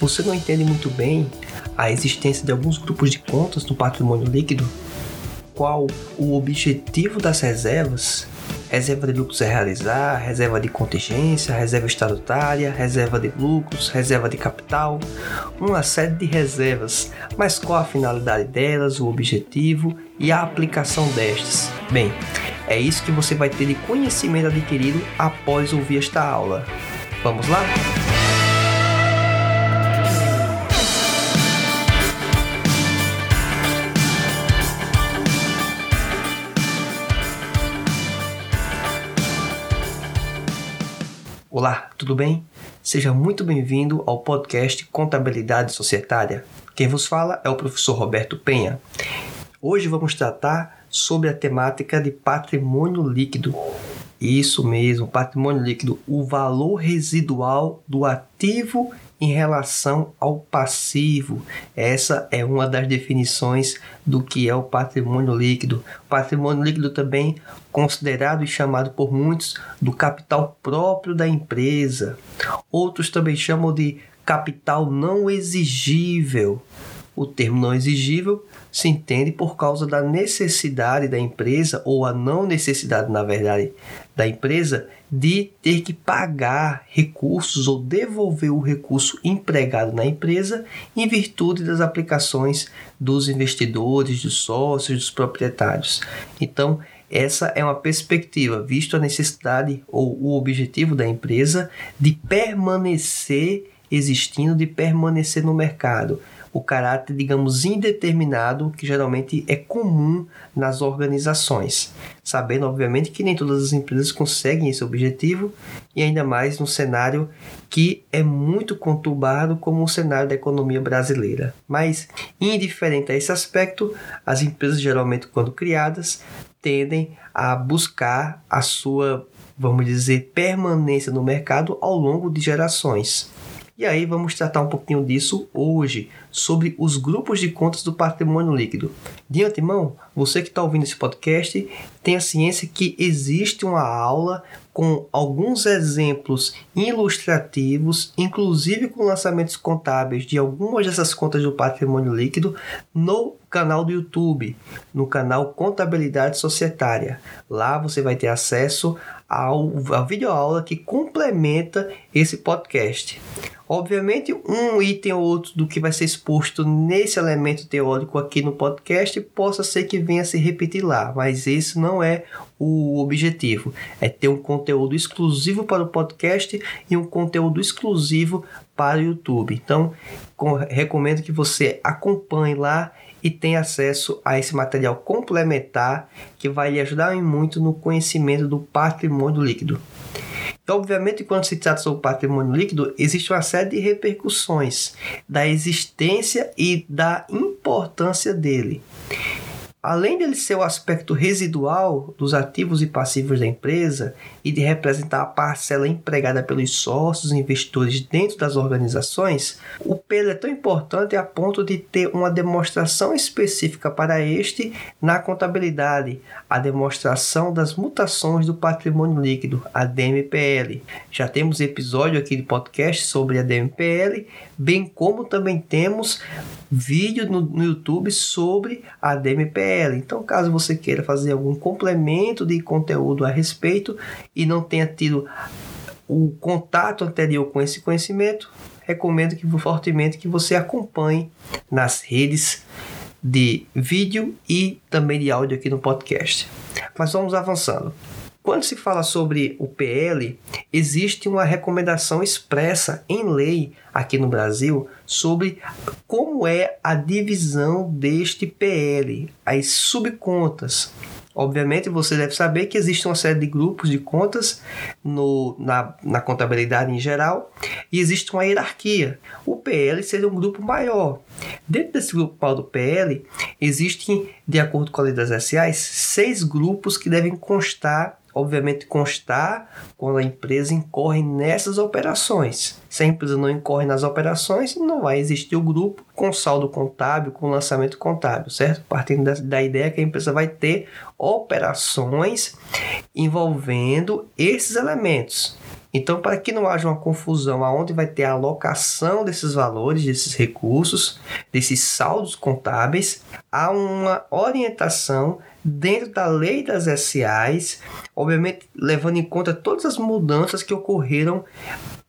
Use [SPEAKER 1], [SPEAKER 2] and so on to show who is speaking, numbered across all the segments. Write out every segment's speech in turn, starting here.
[SPEAKER 1] Você não entende muito bem a existência de alguns grupos de contas no patrimônio líquido? Qual o objetivo das reservas? Reserva de lucros a realizar, reserva de contingência, reserva estatutária, reserva de lucros, reserva de capital, uma série de reservas, mas qual a finalidade delas, o objetivo e a aplicação destas? Bem, é isso que você vai ter de conhecimento adquirido após ouvir esta aula. Vamos lá? Olá, tudo bem? Seja muito bem-vindo ao podcast Contabilidade Societária. Quem vos fala é o professor Roberto Penha. Hoje vamos tratar sobre a temática de patrimônio líquido. Isso mesmo, patrimônio líquido, o valor residual do ativo em relação ao passivo. Essa é uma das definições do que é o patrimônio líquido. Patrimônio líquido também considerado e chamado por muitos do capital próprio da empresa. Outros também chamam de capital não exigível. O termo não exigível se entende por causa da necessidade da empresa, ou a não necessidade, na verdade, da empresa de ter que pagar recursos ou devolver o recurso empregado na empresa em virtude das aplicações dos investidores, dos sócios, dos proprietários. Então, essa é uma perspectiva, visto a necessidade ou o objetivo da empresa de permanecer existindo, de permanecer no mercado o caráter, digamos, indeterminado que geralmente é comum nas organizações. Sabendo, obviamente, que nem todas as empresas conseguem esse objetivo e ainda mais num cenário que é muito conturbado como o cenário da economia brasileira. Mas, indiferente a esse aspecto, as empresas geralmente, quando criadas, tendem a buscar a sua, vamos dizer, permanência no mercado ao longo de gerações. E aí vamos tratar um pouquinho disso hoje, sobre os grupos de contas do patrimônio líquido. De antemão, você que está ouvindo esse podcast, tenha ciência que existe uma aula com alguns exemplos ilustrativos, inclusive com lançamentos contábeis de algumas dessas contas do patrimônio líquido no canal do YouTube, no canal Contabilidade Societária. Lá você vai ter acesso ao, à videoaula que complementa esse podcast. Obviamente, um item ou outro do que vai ser exposto nesse elemento teórico aqui no podcast possa ser que venha se repetir lá, mas esse não é o objetivo. É ter um conteúdo exclusivo para o podcast e um conteúdo exclusivo para o YouTube. Então, recomendo que você acompanhe lá e tenha acesso a esse material complementar que vai lhe ajudar muito no conhecimento do patrimônio líquido. Então, obviamente, quando se trata sobre patrimônio líquido, existe uma série de repercussões da existência e da importância dele. Além dele ser o aspecto residual dos ativos e passivos da empresa e de representar a parcela empregada pelos sócios e investidores dentro das organizações, o PEL é tão importante a ponto de ter uma demonstração específica para este na contabilidade, a demonstração das mutações do patrimônio líquido, a DMPL. Já temos episódio aqui de podcast sobre a DMPL, bem como também temos vídeo no, no YouTube sobre a DMPL. Então, caso você queira fazer algum complemento de conteúdo a respeito e não tenha tido o contato anterior com esse conhecimento, recomendo que fortemente que você acompanhe nas redes de vídeo e também de áudio aqui no podcast. Mas vamos avançando. Quando se fala sobre o PL, existe uma recomendação expressa em lei aqui no Brasil sobre como é a divisão deste PL, as subcontas. Obviamente, você deve saber que existe uma série de grupos de contas no, na, na contabilidade em geral e existe uma hierarquia. O PL seria um grupo maior. Dentro desse grupo do PL, existem, de acordo com a lei das SAs, seis grupos que devem constar obviamente constar quando a empresa incorre nessas operações. Se a empresa não incorre nas operações, não vai existir o grupo com saldo contábil, com lançamento contábil, certo? Partindo da, da ideia que a empresa vai ter operações envolvendo esses elementos. Então, para que não haja uma confusão aonde vai ter a alocação desses valores, desses recursos, desses saldos contábeis, há uma orientação dentro da lei das SAs, obviamente levando em conta todas as mudanças que ocorreram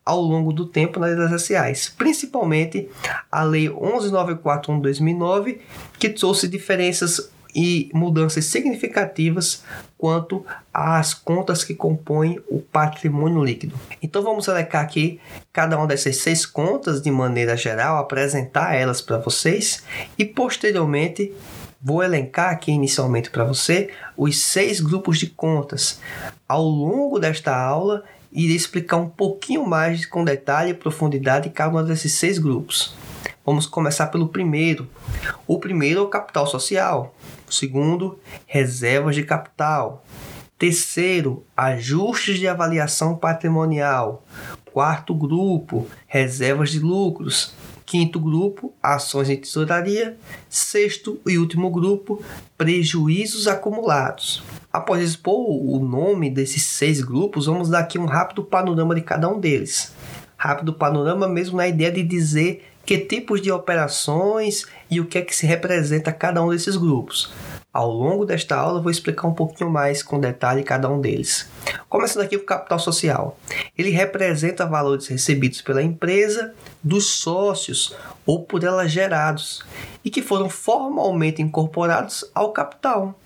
[SPEAKER 1] ao longo do tempo na lei das SAs, principalmente a lei 1194 de 2009, que trouxe diferenças e mudanças significativas quanto às contas que compõem o patrimônio líquido. Então vamos elencar aqui cada uma dessas seis contas de maneira geral, apresentar elas para vocês e posteriormente vou elencar aqui inicialmente para você os seis grupos de contas. Ao longo desta aula, irei explicar um pouquinho mais com detalhe e profundidade cada um desses seis grupos. Vamos começar pelo primeiro. O primeiro é o capital social. O segundo, reservas de capital. Terceiro, ajustes de avaliação patrimonial. Quarto grupo, reservas de lucros. Quinto grupo, ações em tesouraria. Sexto e último grupo, prejuízos acumulados. Após expor o nome desses seis grupos, vamos dar aqui um rápido panorama de cada um deles. Rápido panorama mesmo na ideia de dizer que tipos de operações e o que é que se representa cada um desses grupos. Ao longo desta aula, vou explicar um pouquinho mais com detalhe cada um deles. Começando aqui com o capital social. Ele representa valores recebidos pela empresa, dos sócios ou por ela gerados e que foram formalmente incorporados ao capital.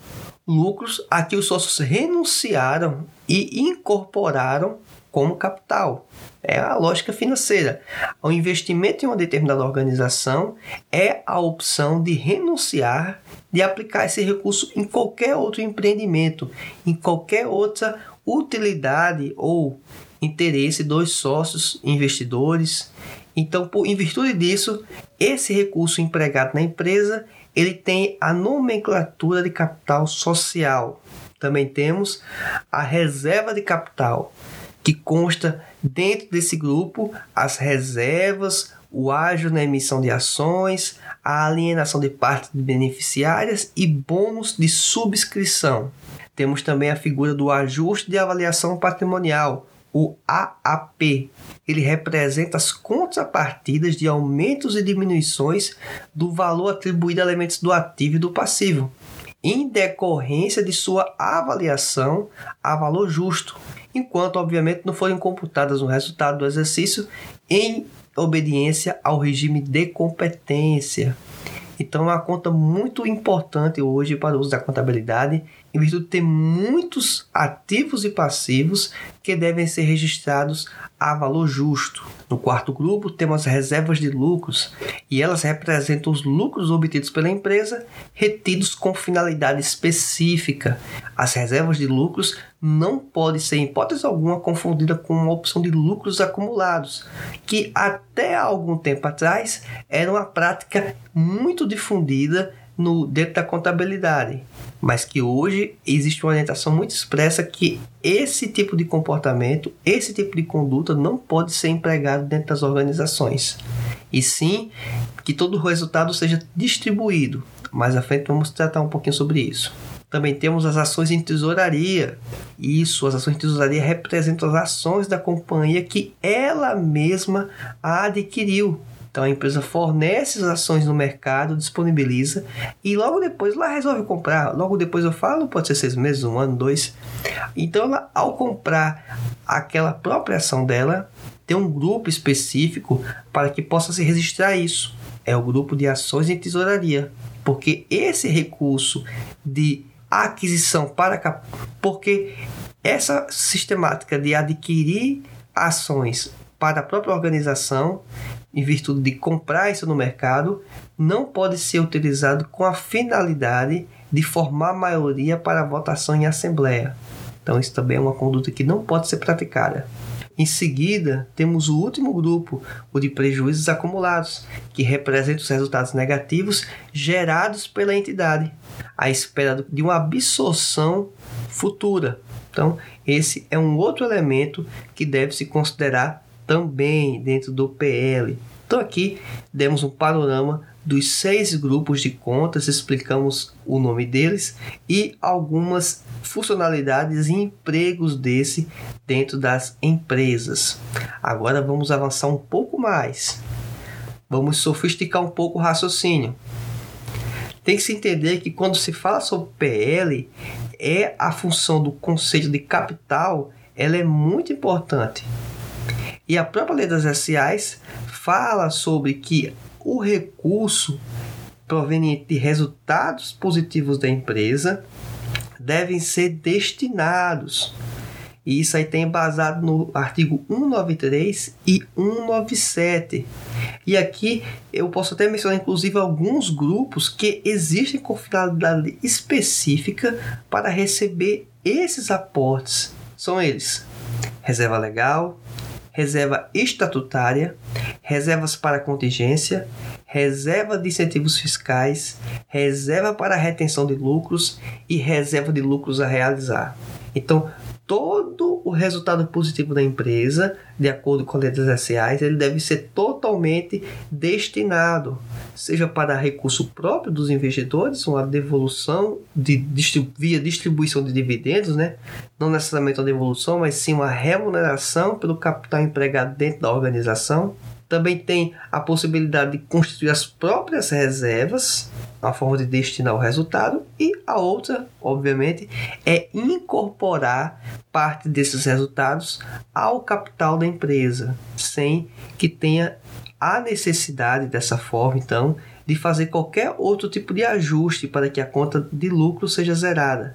[SPEAKER 1] Lucros a que os sócios renunciaram e incorporaram como capital. É a lógica financeira. O investimento em uma determinada organização é a opção de renunciar de aplicar esse recurso em qualquer outro empreendimento, em qualquer outra utilidade ou interesse dos sócios investidores. Então, por, em virtude disso, esse recurso empregado na empresa ele tem a nomenclatura de capital social. Também temos a reserva de capital, que consta dentro desse grupo as reservas, o ágio na emissão de ações, a alienação de partes beneficiárias e bônus de subscrição. Temos também a figura do ajuste de avaliação patrimonial, o AAP. Ele representa as contrapartidas de aumentos e diminuições do valor atribuído a elementos do ativo e do passivo, em decorrência de sua avaliação a valor justo, enquanto obviamente não forem computadas no resultado do exercício em obediência ao regime de competência. Então é uma conta muito importante hoje para o uso da contabilidade, em virtude de ter muitos ativos e passivos que devem ser registrados a valor justo. No quarto grupo, temos reservas de lucros e elas representam os lucros obtidos pela empresa retidos com finalidade específica. As reservas de lucros não podem ser, em hipótese alguma, confundida com uma opção de lucros acumulados, que até algum tempo atrás era uma prática muito difundida no dentro da contabilidade, mas que hoje existe uma orientação muito expressa que esse tipo de comportamento, esse tipo de conduta não pode ser empregado dentro das organizações. E sim que todo o resultado seja distribuído. Mais à frente vamos tratar um pouquinho sobre isso. Também temos as ações em tesouraria. Isso, as ações em tesouraria representam as ações da companhia que ela mesma adquiriu então a empresa fornece as ações no mercado, disponibiliza e logo depois ela resolve comprar. Logo depois eu falo, pode ser seis meses, um ano, dois. Então ela, ao comprar aquela própria ação dela, tem um grupo específico para que possa se registrar isso. É o grupo de ações em tesouraria. Porque esse recurso de aquisição para porque essa sistemática de adquirir ações para a própria organização, em virtude de comprar isso no mercado, não pode ser utilizado com a finalidade de formar maioria para votação em assembleia. Então, isso também é uma conduta que não pode ser praticada. Em seguida, temos o último grupo, o de prejuízos acumulados, que representa os resultados negativos gerados pela entidade, à espera de uma absorção futura. Então, esse é um outro elemento que deve se considerar também dentro do PL. Então, aqui demos um panorama dos seis grupos de contas, explicamos o nome deles e algumas funcionalidades e empregos desse dentro das empresas. Agora vamos avançar um pouco mais. Vamos sofisticar um pouco o raciocínio. Tem que se entender que quando se fala sobre PL, é a função do conceito de capital, ela é muito importante. E a própria lei das SAs fala sobre que o recurso proveniente de resultados positivos da empresa devem ser destinados. E isso aí tem basado no artigo 193 e 197. E aqui eu posso até mencionar inclusive alguns grupos que existem com finalidade específica para receber esses aportes. São eles: reserva legal, reserva estatutária, reservas para contingência, reserva de incentivos fiscais, reserva para retenção de lucros e reserva de lucros a realizar. Então, todo o resultado positivo da empresa, de acordo com as letras SAs, ele deve ser totalmente destinado, seja para recurso próprio dos investidores, uma devolução de, via distribuição de dividendos, né? não necessariamente uma devolução, mas sim uma remuneração pelo capital empregado dentro da organização, também tem a possibilidade de constituir as próprias reservas, a forma de destinar o resultado, e a outra, obviamente, é incorporar parte desses resultados ao capital da empresa, sem que tenha a necessidade dessa forma, então, de fazer qualquer outro tipo de ajuste para que a conta de lucro seja zerada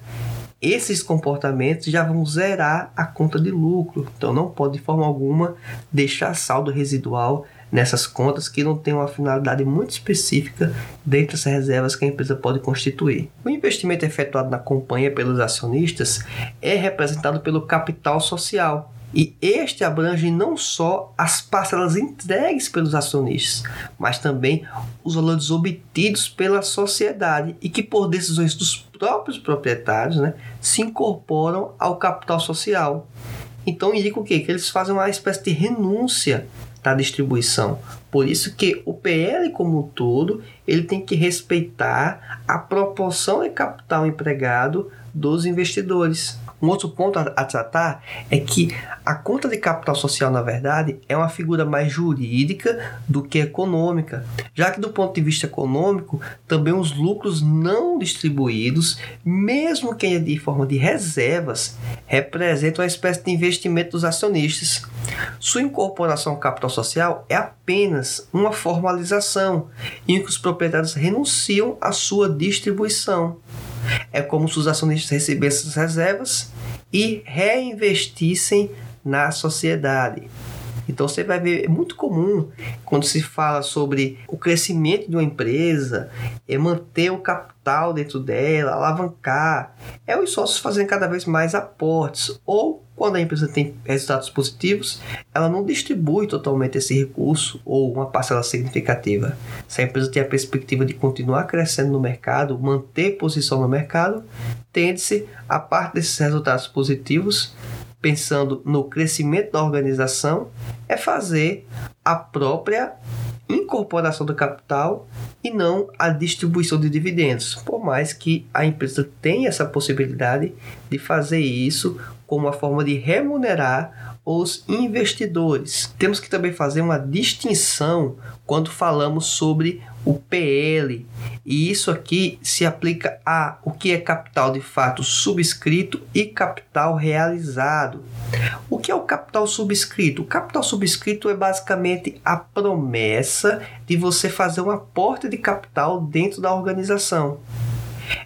[SPEAKER 1] esses comportamentos já vão zerar a conta de lucro. Então não pode de forma alguma deixar saldo residual nessas contas que não tem uma finalidade muito específica dentro das reservas que a empresa pode constituir. O investimento efetuado na companhia pelos acionistas é representado pelo capital social, e este abrange não só as parcelas entregues pelos acionistas, mas também os valores obtidos pela sociedade e que, por decisões dos próprios proprietários, né, se incorporam ao capital social. Então indica o quê? Que eles fazem uma espécie de renúncia da distribuição. Por isso que o PL como um todo, ele tem que respeitar a proporção de capital empregado dos investidores. Um outro ponto a, a, tratar é que a conta de capital social, na verdade, é uma figura mais jurídica do que econômica, já que, do ponto de vista econômico, também os lucros não distribuídos, mesmo que de forma de reservas, representam uma espécie de investimento dos acionistas. Sua incorporação ao capital social é apenas uma formalização em que os proprietários renunciam à sua distribuição. É como se os acionistas recebessem essas reservas e reinvestissem na sociedade. Então você vai ver, é muito comum quando se fala sobre o crescimento de uma empresa, é manter o capital dentro dela, alavancar, é os sócios fazendo cada vez mais aportes ou quando a empresa tem resultados positivos, ela não distribui totalmente esse recurso ou uma parcela significativa. Se a empresa tem a perspectiva de continuar crescendo no mercado, manter posição no mercado, tende-se a parte desses resultados positivos pensando no crescimento da organização, é fazer a própria incorporação do capital e não a distribuição de dividendos, por mais que a empresa tenha essa possibilidade de fazer isso como uma forma de remunerar os investidores. Temos que também fazer uma distinção quando falamos sobre o PL. E isso aqui se aplica a o que é capital de fato subscrito e capital realizado. O que é o capital subscrito? O capital subscrito é basicamente a promessa de você fazer um aporte de capital dentro da organização.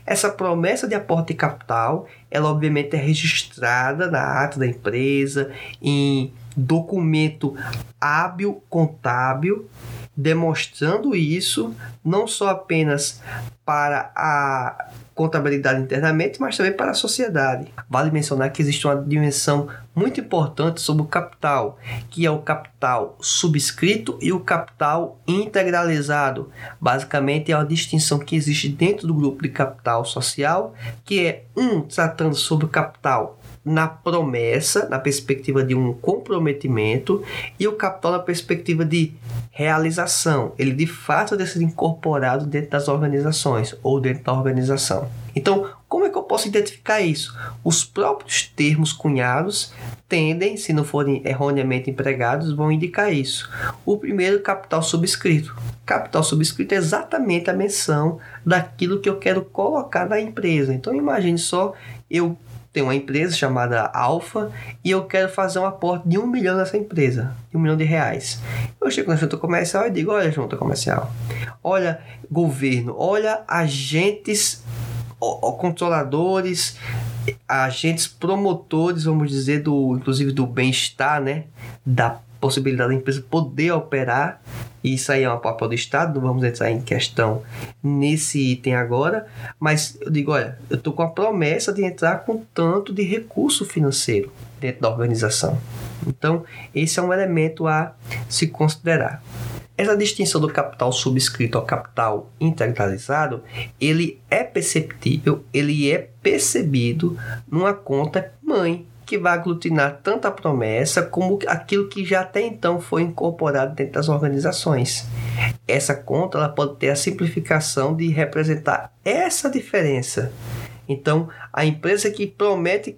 [SPEAKER 1] Essa promessa de aporte de capital, ela obviamente é registrada na ata da empresa, em documento hábil contábil, demonstrando isso não só apenas para a contabilidade internamente, mas também para a sociedade. Vale mencionar que existe uma dimensão muito importante sobre o capital, que é o capital subscrito e o capital integralizado. Basicamente é a distinção que existe dentro do grupo de capital social, que é um tratando sobre o capital na promessa, na perspectiva de um comprometimento, e o capital na perspectiva de realização. Ele de fato deve ser incorporado dentro das organizações ou dentro da organização. Então, como é que eu posso identificar isso? Os próprios termos cunhados tendem, se não forem erroneamente empregados, vão indicar isso. O primeiro, capital subscrito. Capital subscrito é exatamente a menção daquilo que eu quero colocar na empresa. Então, imagine só eu tem uma empresa chamada Alfa e eu quero fazer um aporte de um milhão nessa empresa, de um milhão de reais. Eu chego na junta comercial e digo: olha, junta comercial, olha, governo, olha, agentes, ó, controladores, agentes promotores, vamos dizer, do inclusive do bem-estar, né? Da possibilidade da empresa poder operar isso aí é uma papel do Estado, não vamos entrar em questão nesse item agora, mas eu digo, olha, eu estou com a promessa de entrar com tanto de recurso financeiro dentro da organização. Então, esse é um elemento a se considerar. Essa distinção do capital subscrito ao capital integralizado, ele é perceptível, ele é percebido numa conta mãe, que vai aglutinar tanto a promessa como aquilo que já até então foi incorporado dentro das organizações. Essa conta ela pode ter a simplificação de representar essa diferença. Então, a empresa que promete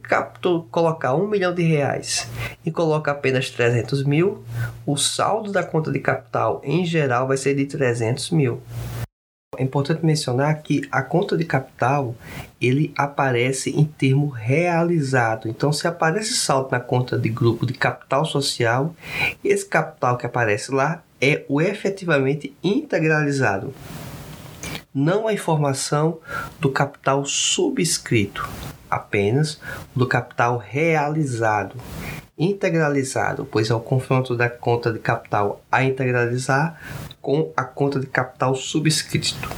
[SPEAKER 1] colocar um milhão de reais e coloca apenas 300 mil, o saldo da conta de capital em geral vai ser de 300 mil. É importante mencionar que a conta de capital ele aparece em termo realizado. Então, se aparece saldo na conta de grupo de capital social, esse capital que aparece lá é o efetivamente integralizado. Não a informação do capital subscrito, apenas do capital realizado integralizado, pois é o confronto da conta de capital a integralizar com a conta de capital subscrito.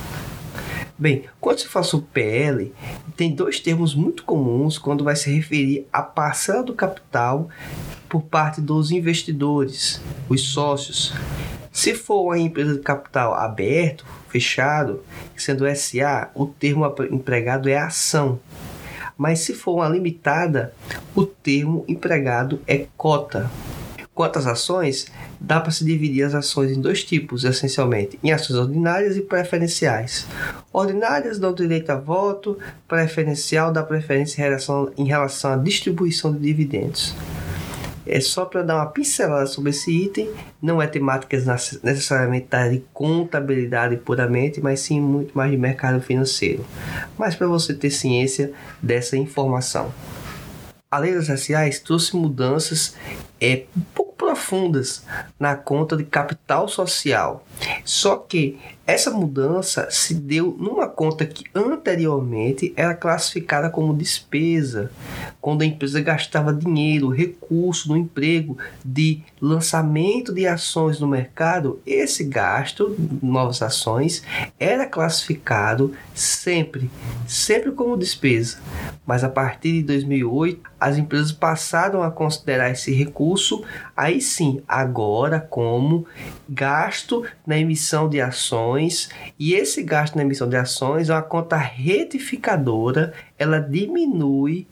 [SPEAKER 1] Bem, quando se faz o PL, tem dois termos muito comuns quando vai se referir à parcela do capital por parte dos investidores, os sócios. Se for uma empresa de capital aberto, fechado, sendo SA, o termo empregado é ação mas se for uma limitada, o termo empregado é cota. Quanto às ações, dá para se dividir as ações em dois tipos, essencialmente, em ações ordinárias e preferenciais. Ordinárias dão direito a voto, preferencial dá preferência em relação, em relação à distribuição de dividendos é só para dar uma pincelada sobre esse item. Não é temática necessariamente de contabilidade puramente, mas sim muito mais de mercado financeiro. Mas para você ter ciência dessa informação. A lei das raciais trouxe mudanças é, um pouco profundas na conta de capital social. Só que essa mudança se deu numa conta que anteriormente era classificada como despesa, quando a empresa gastava dinheiro, recurso no emprego de lançamento de ações no mercado, esse gasto, novas ações, era classificado sempre, sempre como despesa. Mas a partir de 2008, as empresas passaram a considerar esse recurso, aí sim, agora como gasto na emissão de ações, e esse gasto na emissão de ações é uma conta retificadora, ela diminui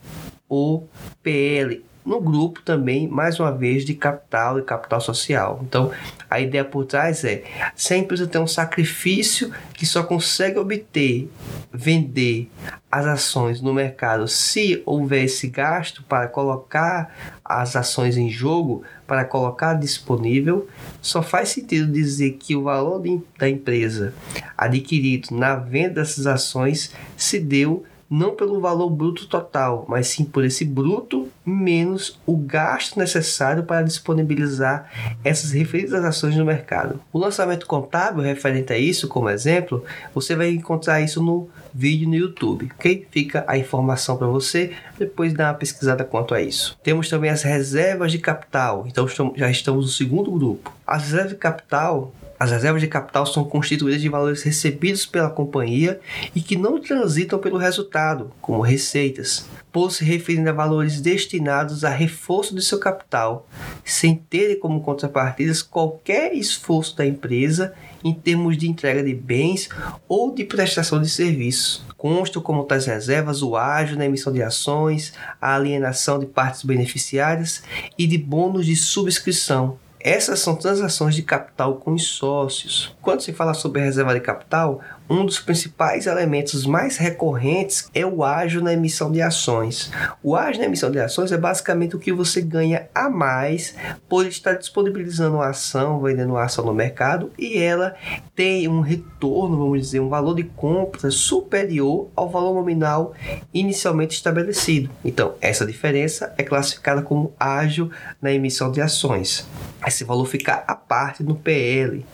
[SPEAKER 1] o PL no grupo também, mais uma vez, de capital e capital social. Então, a ideia por trás é: se a empresa tem um sacrifício que só consegue obter, vender as ações no mercado se houver esse gasto para colocar as ações em jogo, para colocar disponível, só faz sentido dizer que o valor de, da empresa adquirido na venda dessas ações se deu não pelo valor bruto total, mas sim por esse bruto menos o gasto necessário para disponibilizar essas referidas ações no mercado. O lançamento contábil referente a isso, como exemplo, você vai encontrar isso no vídeo no YouTube, ok? Fica a informação para você depois dar uma pesquisada quanto a isso. Temos também as reservas de capital, então já estamos no segundo grupo. As reservas de capital as reservas de capital são constituídas de valores recebidos pela companhia e que não transitam pelo resultado, como receitas, por se referirem a valores destinados a reforço de seu capital, sem terem como contrapartidas qualquer esforço da empresa em termos de entrega de bens ou de prestação de serviços. Constam como tais reservas o ágio na emissão de ações, a alienação de partes beneficiárias e de bônus de subscrição, essas são transações de capital com os sócios. Quando se fala sobre reserva de capital, um dos principais elementos mais recorrentes é o ágio na emissão de ações. O ágio na emissão de ações é basicamente o que você ganha a mais por estar disponibilizando uma ação, vendendo uma ação no mercado e ela tem um retorno, vamos dizer, um valor de compra superior ao valor nominal inicialmente estabelecido. Então, essa diferença é classificada como ágio na emissão de ações. Esse valor fica à parte no PL.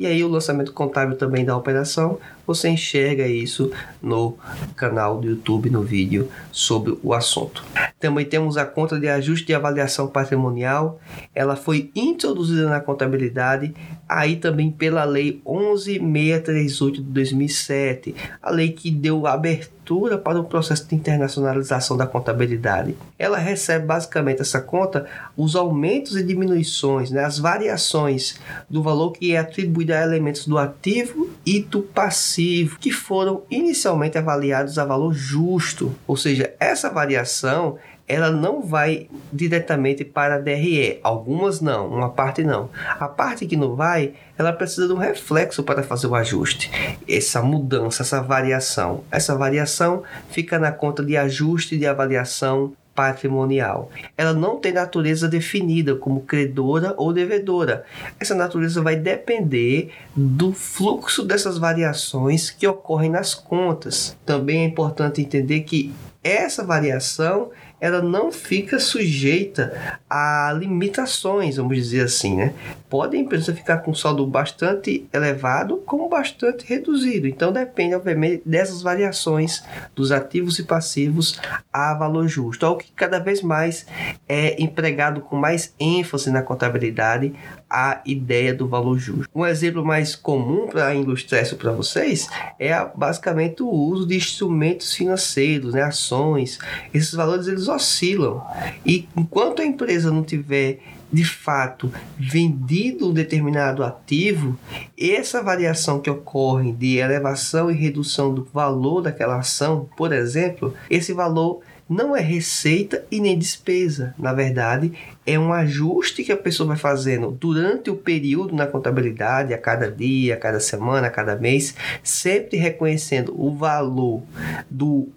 [SPEAKER 1] E aí o lançamento contábil também da operação, você enxerga isso no canal do YouTube, no vídeo sobre o assunto. Também temos a conta de ajuste de avaliação patrimonial. Ela foi introduzida na contabilidade aí também pela lei 11638 de 2007, a lei que deu abertura para o processo de internacionalização da contabilidade. Ela recebe basicamente essa conta os aumentos e diminuições, né, as variações do valor que é atribuído a elementos do ativo e do passivo, que foram inicialmente avaliados a valor justo, ou seja, essa variação ela não vai diretamente para a DRE. Algumas não, uma parte não. A parte que não vai, ela precisa de um reflexo para fazer o ajuste. Essa mudança, essa variação. Essa variação fica na conta de ajuste de avaliação patrimonial. Ela não tem natureza definida como credora ou devedora. Essa natureza vai depender do fluxo dessas variações que ocorrem nas contas. Também é importante entender que essa variação ela não fica sujeita a limitações, vamos dizer assim, né? Pode a empresa ficar com saldo bastante elevado como bastante reduzido. Então depende, obviamente, dessas variações dos ativos e passivos a valor justo. Algo que cada vez mais é empregado com mais ênfase na contabilidade a ideia do valor justo. Um exemplo mais comum para ilustrar isso para vocês é basicamente o uso de instrumentos financeiros, né, ações. Esses valores eles oscilam e enquanto a empresa não tiver de fato vendido um determinado ativo, essa variação que ocorre de elevação e redução do valor daquela ação, por exemplo, esse valor não é receita e nem despesa. Na verdade, é um ajuste que a pessoa vai fazendo durante o período na contabilidade, a cada dia, a cada semana, a cada mês, sempre reconhecendo o valor do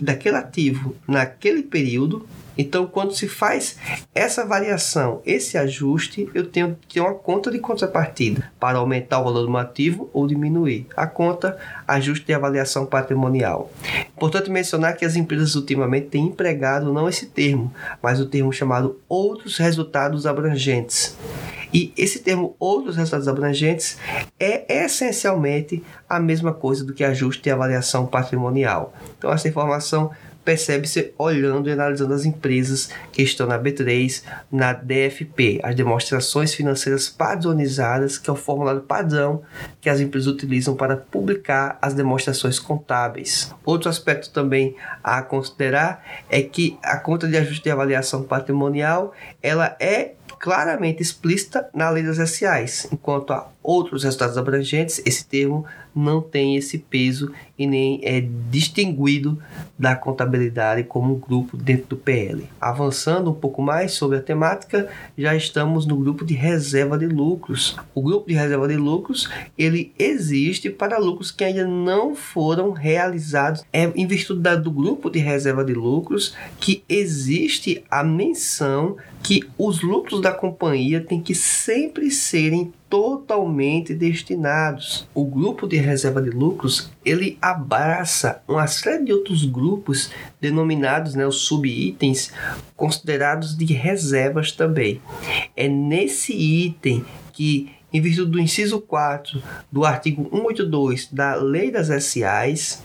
[SPEAKER 1] daquele ativo naquele período então, quando se faz essa variação, esse ajuste, eu tenho que ter uma conta de contrapartida para aumentar o valor do ativo ou diminuir. A conta ajuste de avaliação patrimonial. Importante mencionar que as empresas ultimamente têm empregado não esse termo, mas o termo chamado outros resultados abrangentes. E esse termo outros resultados abrangentes é essencialmente a mesma coisa do que ajuste de avaliação patrimonial. Então essa informação percebe-se olhando e analisando as empresas que estão na B3, na DFP, as demonstrações financeiras padronizadas, que é o formulário padrão que as empresas utilizam para publicar as demonstrações contábeis. Outro aspecto também a considerar é que a conta de ajuste de avaliação patrimonial ela é claramente explícita na lei das SAs, enquanto a outros resultados abrangentes, esse termo não tem esse peso e nem é distinguido da contabilidade como um grupo dentro do PL. Avançando um pouco mais sobre a temática, já estamos no grupo de reserva de lucros. O grupo de reserva de lucros, ele existe para lucros que ainda não foram realizados. É em virtude do grupo de reserva de lucros que existe a menção que os lucros da companhia têm que sempre serem totalmente destinados. O grupo de reserva de lucros ele abraça uma série de outros grupos denominados, né, os subitens considerados de reservas também. É nesse item que em virtude do inciso 4 do artigo 182 da Lei das SAs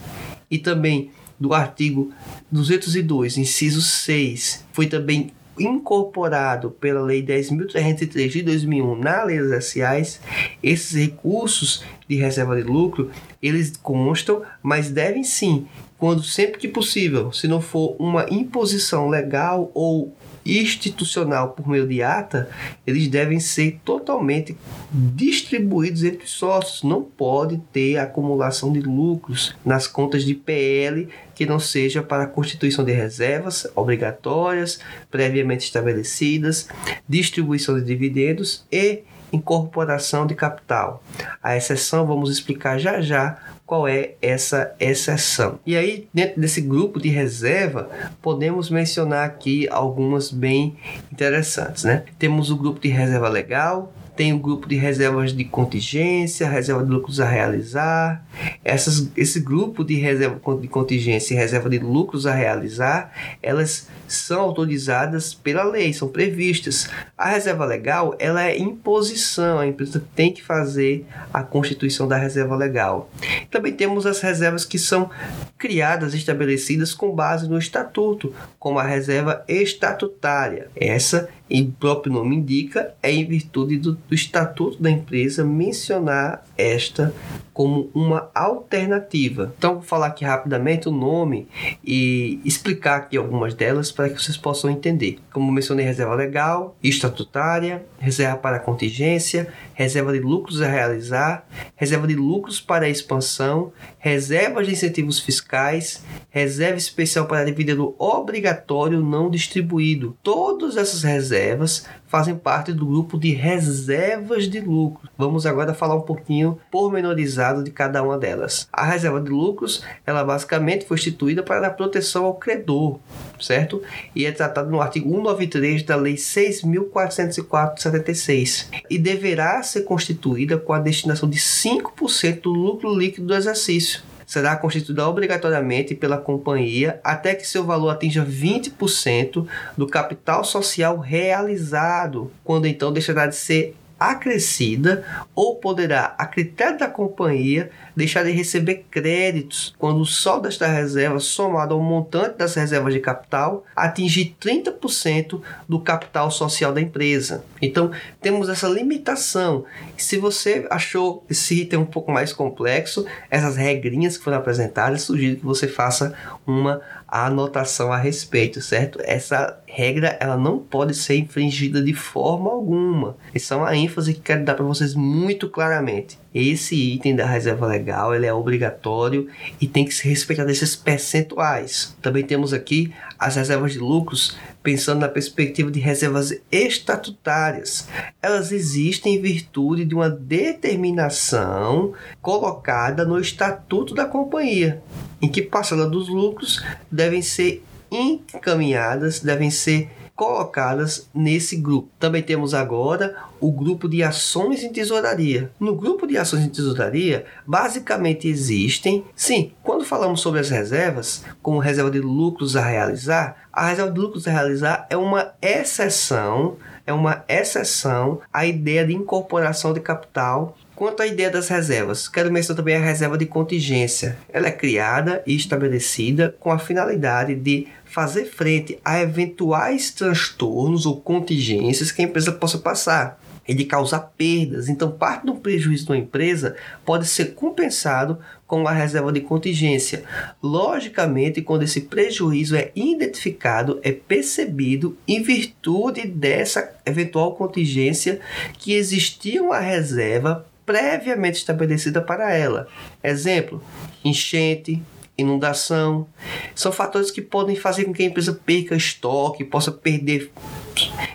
[SPEAKER 1] e também do artigo 202, inciso 6, foi também incorporado pela Lei 10.303 de 2001 na Lei das SAs, esses recursos de reserva de lucro, eles constam, mas devem sim, quando sempre que possível, se não for uma imposição legal ou institucional por meio de ata, eles devem ser totalmente distribuídos entre os sócios. Não pode ter acumulação de lucros nas contas de PL que não seja para a constituição de reservas obrigatórias, previamente estabelecidas, distribuição de dividendos e incorporação de capital. A exceção vamos explicar já já qual é essa exceção. E aí, dentro desse grupo de reserva, podemos mencionar aqui algumas bem interessantes, né? Temos o grupo de reserva legal, tem o grupo de reservas de contingência, reserva de lucros a realizar. Essas, esse grupo de reserva de contingência e reserva de lucros a realizar, elas são autorizadas pela lei, são previstas. A reserva legal, ela é imposição, a empresa tem que fazer a constituição da reserva legal. Também temos as reservas que são criadas, estabelecidas com base no estatuto, como a reserva estatutária. Essa e o próprio nome indica, é em virtude do, do estatuto da empresa mencionar esta como uma alternativa. Então, vou falar aqui rapidamente o nome e explicar aqui algumas delas para que vocês possam entender. Como mencionei, reserva legal, estatutária, reserva para contingência, reserva de lucros a realizar, reserva de lucros para expansão, reservas de incentivos fiscais, reserva especial para dividendo obrigatório não distribuído. Todas essas reservas fazem parte do grupo de reservas de lucro. Vamos agora falar um pouquinho pormenorizado de cada uma delas. A reserva de lucros, ela basicamente foi instituída para dar proteção ao credor, certo? E é tratado no artigo 193 da Lei 6.404/76 e deverá ser constituída com a destinação de 5% do lucro líquido do exercício será constituída obrigatoriamente pela companhia até que seu valor atinja 20% do capital social realizado, quando então deixará de ser acrescida ou poderá, a critério da companhia, deixar de receber créditos quando o saldo desta reserva, somado ao montante das reservas de capital, atingir 30% do capital social da empresa. Então, temos essa limitação. Se você achou esse item um pouco mais complexo, essas regrinhas que foram apresentadas, sugiro que você faça uma anotação a respeito, certo? Essa regra ela não pode ser infringida de forma alguma. Essa é uma ênfase que quero dar para vocês muito claramente. Esse item da reserva legal ele é obrigatório e tem que se respeitar desses percentuais. Também temos aqui as reservas de lucros, pensando na perspectiva de reservas estatutárias. Elas existem em virtude de uma determinação colocada no estatuto da companhia em que parcela dos lucros devem ser encaminhadas, devem ser colocadas nesse grupo. Também temos agora o grupo de ações em tesouraria. No grupo de ações em tesouraria, basicamente existem, sim, quando falamos sobre as reservas, como reserva de lucros a realizar, a reserva de lucros a realizar é uma exceção, é uma exceção à ideia de incorporação de capital Quanto à ideia das reservas, quero mencionar também a reserva de contingência. Ela é criada e estabelecida com a finalidade de fazer frente a eventuais transtornos ou contingências que a empresa possa passar e de causar perdas. Então, parte do prejuízo da empresa pode ser compensado com a reserva de contingência. Logicamente, quando esse prejuízo é identificado, é percebido em virtude dessa eventual contingência que existia uma reserva previamente estabelecida para ela. Exemplo: enchente, inundação. São fatores que podem fazer com que a empresa perca estoque, possa perder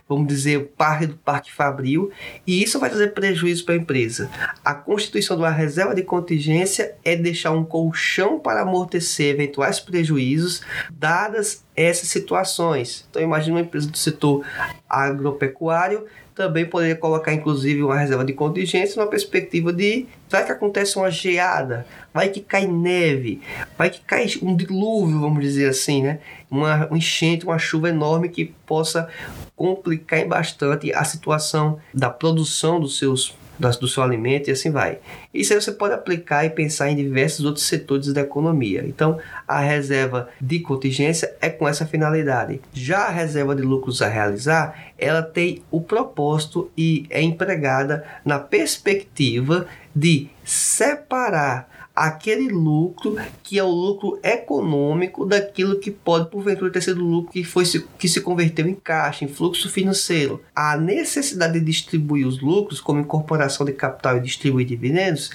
[SPEAKER 1] vamos dizer, parte do Parque Fabril, e isso vai trazer prejuízo para a empresa. A constituição de uma reserva de contingência é deixar um colchão para amortecer eventuais prejuízos, dadas essas situações. Então, imagine uma empresa do setor agropecuário também poderia colocar inclusive uma reserva de contingência numa perspectiva de vai que acontece uma geada, vai que cai neve, vai que cai um dilúvio, vamos dizer assim, né? Uma um enchente, uma chuva enorme que possa complicar bastante a situação da produção dos seus do seu alimento e assim vai. Isso aí você pode aplicar e pensar em diversos outros setores da economia. Então, a reserva de contingência é com essa finalidade. Já a reserva de lucros a realizar, ela tem o propósito e é empregada na perspectiva de separar aquele lucro que é o lucro econômico daquilo que pode porventura ter sido lucro que foi que se converteu em caixa, em fluxo financeiro. A necessidade de distribuir os lucros, como incorporação de capital e distribuir dividendos,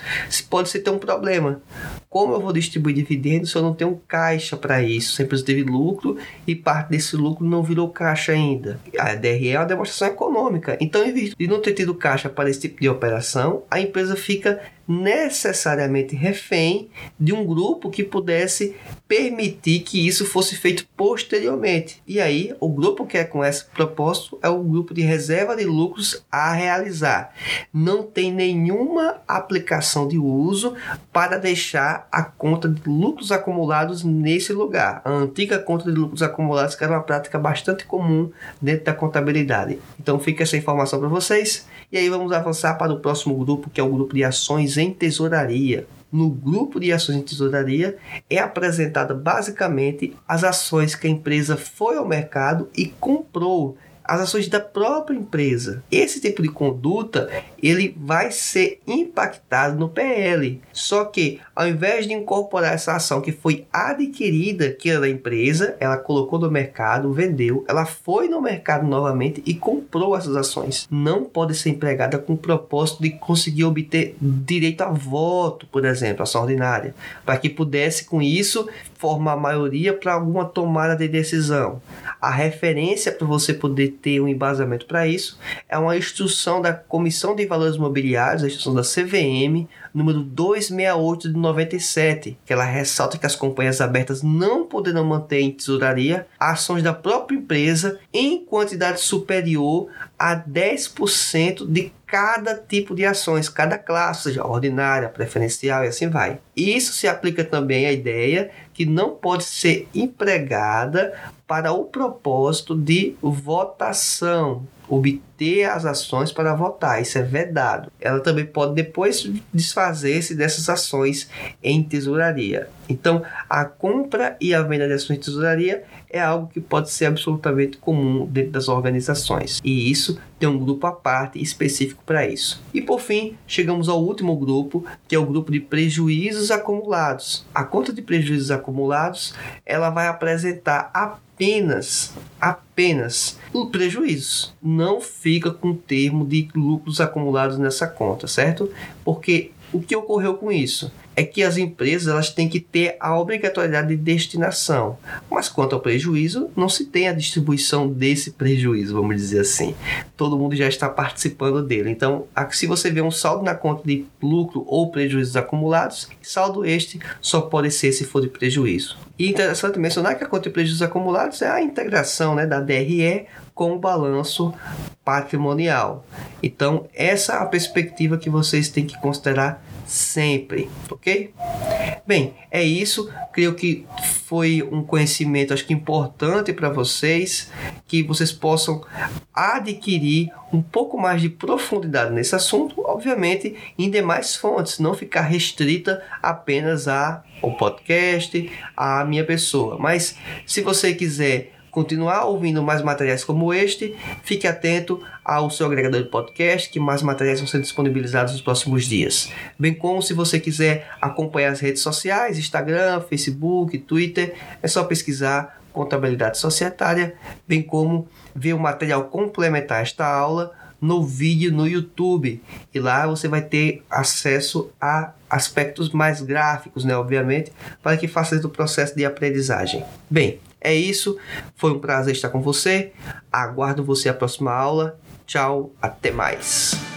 [SPEAKER 1] pode ser ter um problema. Como eu vou distribuir dividendos se eu não tenho caixa para isso? Sempre teve lucro e parte desse lucro não virou caixa ainda. A DRE é uma demonstração econômica. Então, em vez de não ter tido caixa para esse tipo de operação, a empresa fica necessariamente refém de um grupo que pudesse permitir que isso fosse feito posteriormente. E aí, o grupo que é com esse propósito é o grupo de reserva de lucros a realizar. Não tem nenhuma aplicação de uso para deixar a conta de lucros acumulados nesse lugar. A antiga conta de lucros acumulados que era uma prática bastante comum dentro da contabilidade. Então, fica essa informação para vocês. E aí vamos avançar para o próximo grupo, que é o grupo de ações em tesouraria. No grupo de ações em tesouraria é apresentada basicamente as ações que a empresa foi ao mercado e comprou as ações da própria empresa. Esse tipo de conduta ele vai ser impactado no PL. Só que ao invés de incorporar essa ação que foi adquirida, que era da empresa, ela colocou no mercado, vendeu, ela foi no mercado novamente e comprou essas ações. Não pode ser empregada com o propósito de conseguir obter direito a voto, por exemplo, ação ordinária, para que pudesse com isso formar maioria para alguma tomada de decisão. A referência para você poder ter um embasamento para isso é uma instrução da Comissão de Valores Mobiliários, a instrução da CVM, número 268 de 97, que ela ressalta que as companhias abertas não poderão manter em tesouraria ações da própria empresa em quantidade superior a 10% de cada tipo de ações, cada classe, seja ordinária, preferencial e assim vai. Isso se aplica também à ideia que não pode ser empregada para o propósito de votação, obter as ações para votar, isso é vedado. Ela também pode depois desfazer-se dessas ações em tesouraria. Então, a compra e a venda de ações em tesouraria é algo que pode ser absolutamente comum dentro das organizações. E isso tem um grupo à parte específico para isso. E por fim, chegamos ao último grupo, que é o grupo de prejuízos acumulados. A conta de prejuízos acumulados, ela vai apresentar apenas apenas o prejuízo. Não fica com o termo de lucros acumulados nessa conta, certo? Porque o que ocorreu com isso? É que as empresas elas têm que ter a obrigatoriedade de destinação, mas quanto ao prejuízo, não se tem a distribuição desse prejuízo, vamos dizer assim. Todo mundo já está participando dele. Então, se você vê um saldo na conta de lucro ou prejuízos acumulados, saldo este só pode ser se for de prejuízo. E interessante mencionar que a conta de prejuízos acumulados é a integração né, da DRE com o balanço patrimonial. Então, essa é a perspectiva que vocês têm que considerar sempre, ok? Bem, é isso. Creio que foi um conhecimento, acho que importante para vocês, que vocês possam adquirir um pouco mais de profundidade nesse assunto, obviamente em demais fontes, não ficar restrita apenas a o podcast, a minha pessoa. Mas se você quiser continuar ouvindo mais materiais como este, fique atento ao seu agregador de podcast, que mais materiais vão ser disponibilizados nos próximos dias. Bem como se você quiser acompanhar as redes sociais, Instagram, Facebook, Twitter, é só pesquisar contabilidade societária, bem como ver o material complementar a esta aula no vídeo no YouTube. E lá você vai ter acesso a aspectos mais gráficos, né, obviamente, para que facilite o processo de aprendizagem. Bem, É isso, foi um prazer estar com você. Aguardo você a próxima aula. Tchau, até mais.